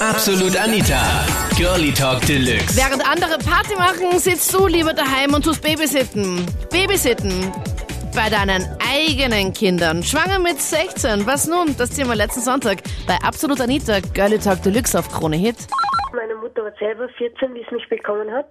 Absolut Anita. Girlie Talk Deluxe. Während andere Party machen, sitzt du lieber daheim und tust Babysitten. Babysitten bei deinen eigenen Kindern. Schwanger mit 16. Was nun? Das Thema letzten Sonntag bei Absolut Anita. Girlie Talk Deluxe auf Krone Hit. Meine Mutter war selber 14, wie sie mich bekommen hat.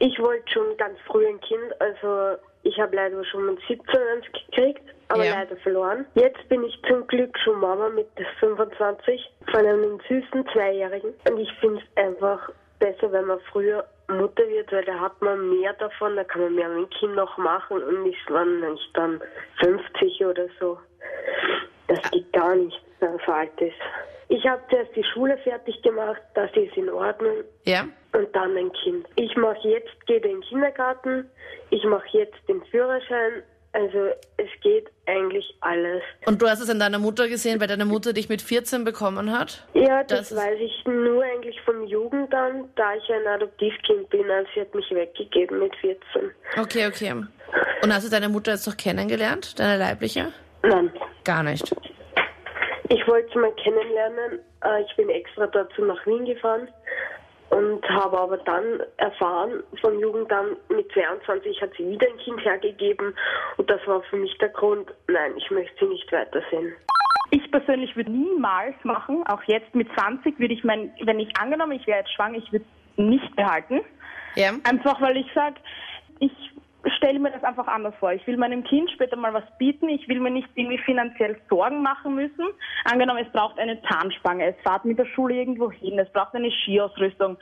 Ich wollte schon ganz früh ein Kind, also ich habe leider schon mit 17 eins gekriegt, aber Ja. leider verloren. Jetzt bin ich zum Glück schon Mama mit 25 von einem süßen Zweijährigen und ich finde es einfach besser, wenn man früher Mutter wird, weil da hat man mehr davon, da kann man mehr mit dem Kind noch machen und ist man nicht dann 50 oder so. Das geht gar nicht, wenn man so alt ist. Ich habe zuerst die Schule fertig gemacht, das ist in Ordnung Ja? und dann ein Kind. Ich mache jetzt, gehe in den Kindergarten, ich mache jetzt den Führerschein, also es geht eigentlich alles. Und du hast es an deiner Mutter gesehen, weil deine Mutter dich mit 14 bekommen hat? Ja, das, Das weiß ich nur eigentlich vom Jugendamt, da ich ein Adoptivkind bin, also sie hat mich weggegeben mit 14. Okay, okay. Und hast du deine Mutter jetzt noch kennengelernt, deine leibliche? Nein, Gar nicht. Ich wollte sie mal kennenlernen, äh, ich bin extra dazu nach Wien gefahren und habe aber dann erfahren vom Jugendamt, mit 22 hat sie wieder ein Kind hergegeben und das war für mich der Grund, nein, ich möchte sie nicht weitersehen. Ich persönlich würde niemals machen, auch jetzt mit 20 würde ich mein, wenn ich angenommen, ich wäre jetzt schwanger, ich würde nicht behalten. Ja? Einfach weil ich sage, ich stelle mir das einfach anders vor. Ich will meinem Kind später mal was bieten. Ich will mir nicht irgendwie finanziell Sorgen machen müssen. Angenommen, es braucht eine Zahnspange, es fährt mit der Schule irgendwo hin, es braucht eine Skiausrüstung.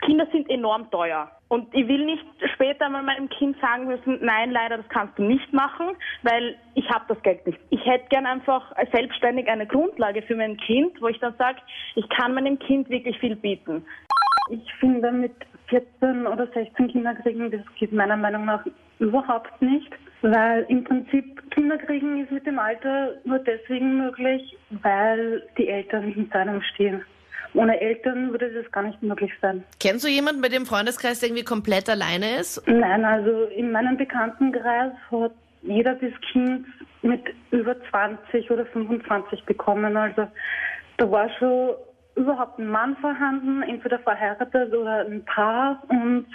Kinder sind enorm teuer. Und ich will nicht später mal meinem Kind sagen müssen, nein, leider, das kannst du nicht machen, weil ich habe das Geld nicht. Ich hätte gern einfach selbstständig eine Grundlage für mein Kind, wo ich dann sage, ich kann meinem Kind wirklich viel bieten. Ich finde, mit 14 oder 16 Kinder kriegen, das geht meiner Meinung nach überhaupt nicht. Weil im Prinzip Kinder kriegen ist mit dem Alter nur deswegen möglich, weil die Eltern hinter einem stehen. Ohne Eltern würde das gar nicht möglich sein. Kennst du jemanden, bei dem Freundeskreis der irgendwie komplett alleine ist? Nein, also in meinem Bekanntenkreis hat jeder das Kind mit über 20 oder 25 bekommen. Also da war schon überhaupt ein Mann vorhanden, entweder verheiratet oder ein Paar. Und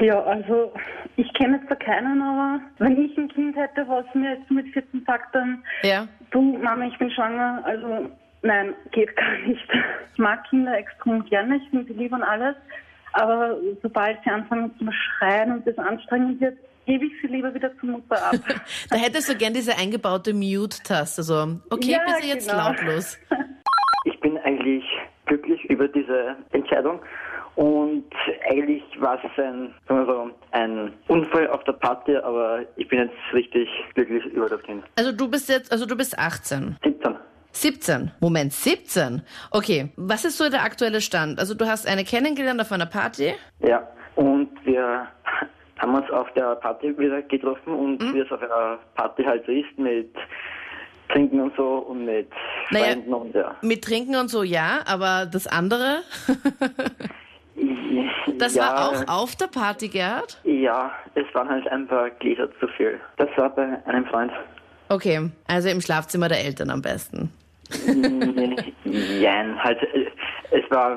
ja, also ich kenne jetzt da keinen, aber wenn ich ein Kind hätte, was mir jetzt mit 14 sagt, dann Ja. du Mama, ich bin schwanger, also nein, geht gar nicht. Ich mag Kinder extrem gerne, ich finde sie lieb und alles, aber sobald sie anfangen zu schreien und das anstrengend wird, gebe ich sie lieber wieder zur Mutter ab. Da hättest du gern diese eingebaute Mute-Taste. So, okay, Ja, bitte jetzt genau. lautlos. Über diese Entscheidung und eigentlich war es ein, so, ein Unfall auf der Party, aber ich bin jetzt richtig glücklich über das Kind. Also du bist jetzt, also du bist 18. 17. 17. Moment, 17. Okay, was ist so der aktuelle Stand? Also du hast eine kennengelernt auf einer Party. Ja, und wir haben uns auf der Party wieder getroffen und wie es auf einer Party halt so ist, mit Trinken und so und mit Naja. Freunden und ja. Mit Trinken und so, ja, aber das andere, das ja, war auch auf der Party, Gerhard? Ja, es waren halt ein paar Gläser zu viel. Das war bei einem Freund. Okay, also im Schlafzimmer der Eltern am besten. Nein, halt, äh, es war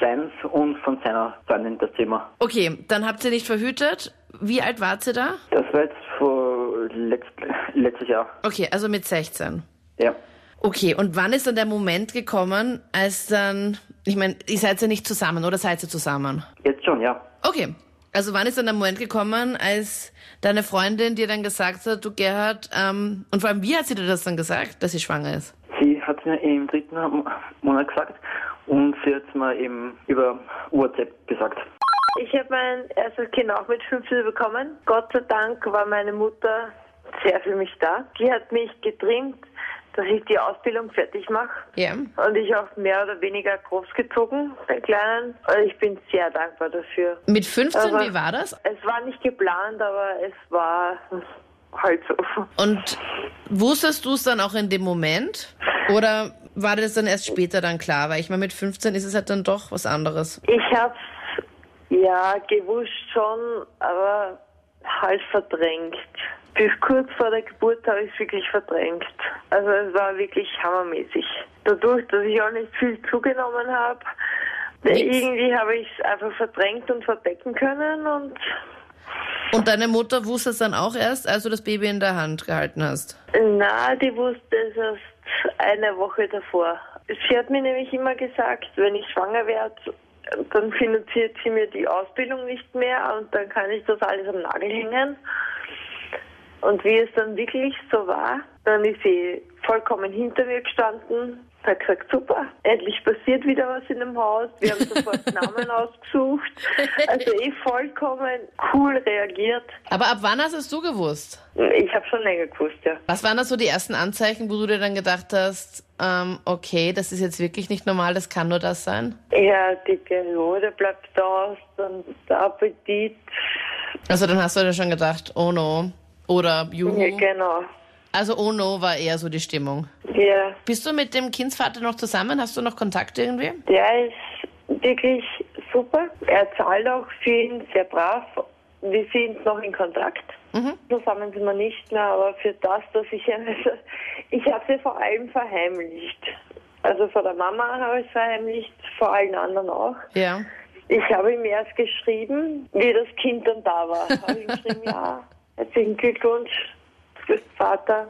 seins und von seiner Freundin das Zimmer. Okay, dann habt ihr nicht verhütet. Wie alt wart ihr da? Das war jetzt vor letzt, letztes Jahr. Okay, also mit 16. Ja. Okay, und wann ist dann der Moment gekommen, als dann, ich meine, ihr seid ja nicht zusammen, oder seid ihr zusammen? Jetzt schon, ja. Okay, also wann ist dann der Moment gekommen, als deine Freundin dir dann gesagt hat, du Gerhard, ähm, und vor allem, wie hat sie dir das dann gesagt, dass sie schwanger ist? Sie hat mir im dritten Monat gesagt und sie hat mir eben über WhatsApp gesagt. Ich habe mein erstes Kind auch mit 15 bekommen. Gott sei Dank war meine Mutter sehr für mich da. Die hat mich getrimmt, dass ich die Ausbildung fertig mache. Ja. Und ich auch mehr oder weniger großgezogen, den Kleinen. Und ich bin sehr dankbar dafür. Mit 15, Aber- wie war das? Es war nicht geplant, aber es war halt so. Und wusstest du es dann auch in dem Moment? Oder war das dann erst später dann klar? Weil ich meine, mit 15 ist es halt dann doch was anderes. Ich hab's ja gewusst schon, aber halt verdrängt. Bis kurz vor der Geburt habe ich es wirklich verdrängt. Also es war wirklich hammermäßig. dadurch, dass ich auch nicht viel zugenommen habe, irgendwie habe ich es einfach verdrängt und verdecken können und Und deine Mutter wusste es dann auch erst, als du das Baby in der Hand gehalten hast? na, die wusste es erst eine Woche davor. Sie hat mir nämlich immer gesagt, wenn ich schwanger werde, dann finanziert sie mir die Ausbildung nicht mehr und dann kann ich das alles am Nagel hängen. Und wie es dann wirklich so war, dann ist sie vollkommen hinter mir gestanden, hat gesagt, super, endlich passiert wieder was in dem Haus. Wir haben sofort Namen ausgesucht. Also eh vollkommen cool reagiert. Aber ab wann hast es du gewusst? Ich habe schon länger gewusst, ja. Was waren das so die ersten Anzeichen, wo du dir dann gedacht hast, ähm, okay, das ist jetzt wirklich nicht normal, das kann nur das sein? Ja, die Periode bleibt aus, dann der Appetit. Also dann hast du dir schon gedacht, oh no. Oder juhu. Ja, genau. Also oh no war eher so die Stimmung. Ja, Bist du mit dem Kindsvater noch zusammen? Hast du noch Kontakt irgendwie? der ist wirklich super. Er zahlt auch für ihn sehr brav. Wir sind noch in Kontakt. Mhm. Zusammen sind wir nicht mehr, aber für das, dass ich also, ich habe sie vor allem verheimlicht. Also vor der Mama habe ich es verheimlicht, vor allen anderen auch. Ja. Ich habe ihm erst geschrieben, wie das Kind dann da war. Habe ihm geschrieben, ja, herzlichen Glückwunsch, du bist Vater.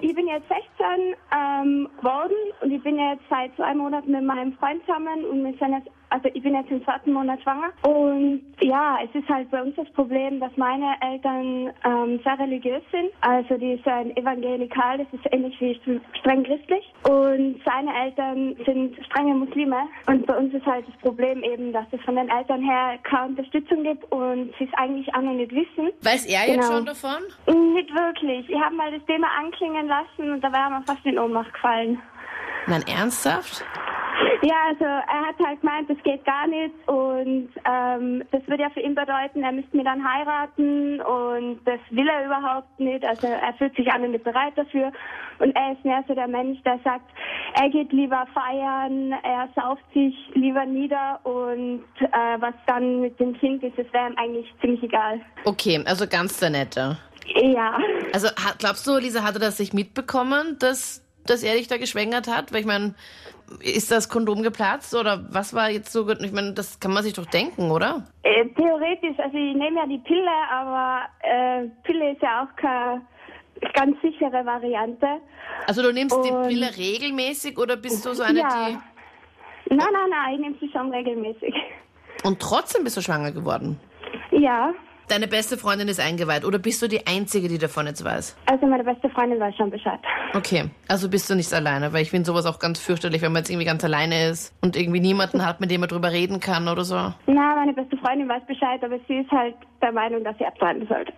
Ich bin jetzt 16 ähm, geworden und ich bin jetzt seit zwei Monaten mit meinem Freund zusammen und wir sind jetzt, also ich bin jetzt im zweiten Monat schwanger. Und ja, es ist halt bei uns das Problem, dass meine Eltern ähm, sehr religiös sind. Also die sind evangelikal, das ist ähnlich wie streng christlich. Und seine Eltern sind strenge Muslime. Und bei uns ist halt das Problem eben, dass es von den Eltern her keine Unterstützung gibt und sie es eigentlich auch noch nicht wissen. Weiß er jetzt Genau. schon davon? Nicht wirklich. Ich habe mal das Thema anklingen lassen und da wäre mir fast in Ohnmacht gefallen. Nein, ernsthaft? Ja, also er hat halt gemeint, das geht gar nicht und ähm, das würde ja für ihn bedeuten, er müsste mir dann heiraten und das will er überhaupt nicht. Also er fühlt sich und nicht bereit dafür und er ist mehr so der Mensch, der sagt, er geht lieber feiern, er sauft sich lieber nieder und äh, was dann mit dem Kind ist, das wäre ihm eigentlich ziemlich egal. Okay, also ganz der Nette. Ja. Also glaubst du, Lisa, hatte das sich mitbekommen, dass, dass er dich da geschwängert hat? Weil ich meine, ist das Kondom geplatzt oder was war jetzt so gut? Ich meine, das kann man sich doch denken, oder? Äh, theoretisch, also ich nehme ja die Pille, aber äh, Pille ist ja auch keine ganz sichere Variante. Also du nimmst die Und- Pille regelmäßig oder bist du so eine, ja. die... Nein, nein, nein, ich nehme sie schon regelmäßig. Und trotzdem bist du schwanger geworden? Ja, Deine beste Freundin ist eingeweiht oder bist du die Einzige, die davon jetzt weiß? also meine beste Freundin weiß schon Bescheid. Okay, also bist du nicht alleine, weil ich finde sowas auch ganz fürchterlich, wenn man jetzt irgendwie ganz alleine ist und irgendwie niemanden hat, mit dem man drüber reden kann oder so. Na, meine beste Freundin weiß Bescheid, aber sie ist halt der Meinung, dass sie abtreiben sollte.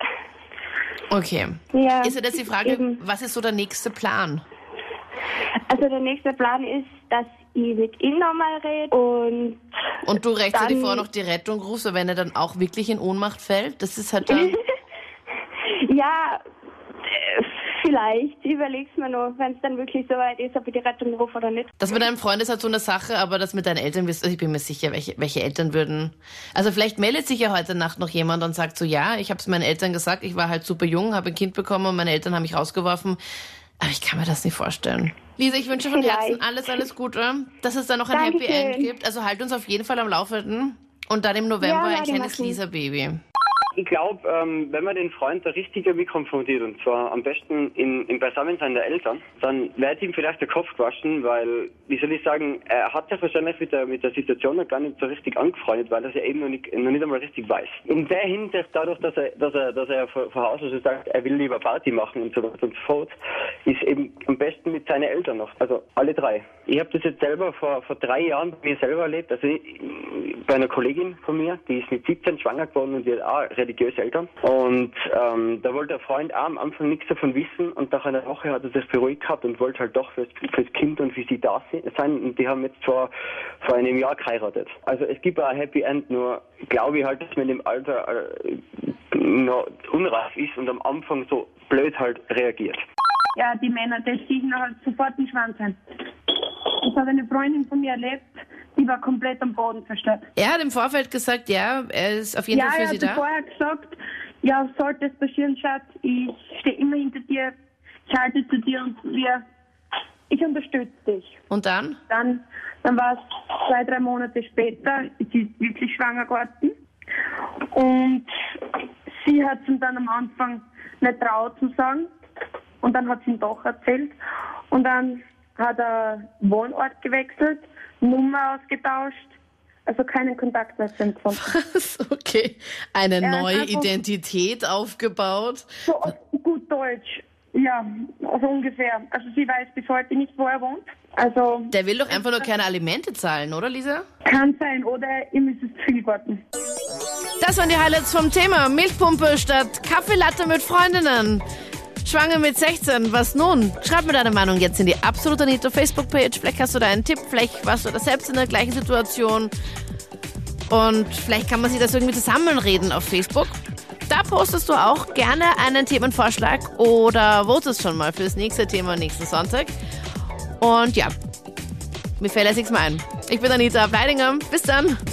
Okay. Ja, Ist ja jetzt die Frage, eben. was ist so der nächste Plan? Also der nächste Plan ist, dass ich mit ihm nochmal rede und Und du rechtzeitig Dann- vorher noch die Rettung rufst, wenn er dann auch wirklich in Ohnmacht fällt, das ist halt dann... ja, äh, vielleicht, ich überleg's mir noch, wenn es dann wirklich so weit ist, ob ich die Rettung rufe oder nicht. Das mit deinem Freund ist halt so eine Sache, aber das mit deinen Eltern, wirst- also ich bin mir sicher, welche, welche Eltern würden... Also vielleicht meldet sich ja heute Nacht noch jemand und sagt so, ja, ich habe es meinen Eltern gesagt, ich war halt super jung, habe ein Kind bekommen und meine Eltern haben mich rausgeworfen. Aber ich kann mir das nicht vorstellen. Lisa, ich wünsche von Vielleicht. Herzen alles, alles Gute, dass es da noch ein Happy Dankeschön. End gibt. Also halt uns auf jeden Fall am Laufenden. Und dann im November Ja, ein kleines. Lisa-Baby. Ich glaube, ähm, wenn man den Freund da richtig damit konfrontiert, und zwar am besten in, im Beisammensein der Eltern, dann wird ihm vielleicht der Kopf gewaschen, weil, wie soll ich sagen, er hat sich wahrscheinlich mit der, mit der Situation noch gar nicht so richtig angefreundet, weil er ja eben noch nicht, noch nicht einmal richtig weiß. In der Hinsicht, dadurch, dass er, dass er, dass er von von Haus aus sagt, er will lieber Party machen und so weiter und so fort, ist eben am besten mit seinen Eltern noch. Also alle drei. Ich habe das jetzt selber vor, vor drei Jahren bei mir selber erlebt. Also ich, bei einer Kollegin von mir, die ist mit 17 schwanger geworden und die hat auch religiöse Eltern. Und ähm, da wollte der Freund auch am Anfang nichts davon wissen und nach einer Woche hat er sich beruhigt gehabt und wollte halt doch fürs, fürs Kind und für sie da se- sein. Und die haben jetzt vor, vor einem Jahr geheiratet. Also es gibt auch ein Happy End, nur glaube ich halt, dass man im Alter äh, noch unreif ist und am Anfang so blöd halt reagiert. Ja, die Männer, die ziehen halt sofort den Schwanz ein. Das hat eine Freundin von mir erlebt, die war komplett am Boden zerstört. Er hat im Vorfeld gesagt, ja, er ist auf jeden ja, Fall für er sie hat da. vorher gesagt, ja, sollte es passieren, Schatz, ich stehe immer hinter dir, ich halte zu dir und wir ich unterstütze dich. Und dann? Dann, dann war es zwei, drei Monate später, sie ist wirklich schwanger geworden. Und sie hat es ihm dann am Anfang nicht traut zu sagen. Und dann hat sie ihm doch erzählt. Und dann hat er Wohnort gewechselt, Nummer ausgetauscht, also keinen Kontakt mehr zu ihm gefunden. Was? Okay. Eine hat neue einfach- Identität aufgebaut. So auf gut Deutsch. Ja, also ungefähr. Also sie weiß bis heute nicht, wo er wohnt. Also Der will doch einfach nur keine Alimente zahlen, oder Lisa? kann sein oder ihm ist es zu viel geworden. Das waren die Highlights vom Thema. Milchpumpe statt Kaffeelatte mit Freundinnen. Schwanger mit 16, was nun? Schreib mir deine Meinung jetzt in die Absolut Anita Facebook-Page. Vielleicht hast du da einen Tipp, vielleicht warst du da selbst in der gleichen Situation. Und vielleicht kann man sich das irgendwie zusammenreden auf Facebook. Da postest du auch gerne einen Themenvorschlag oder votest schon mal fürs nächste Thema nächsten Sonntag. Und ja, mir fällt jetzt nichts mehr ein. Ich bin Anita Bleidinger. Bis dann.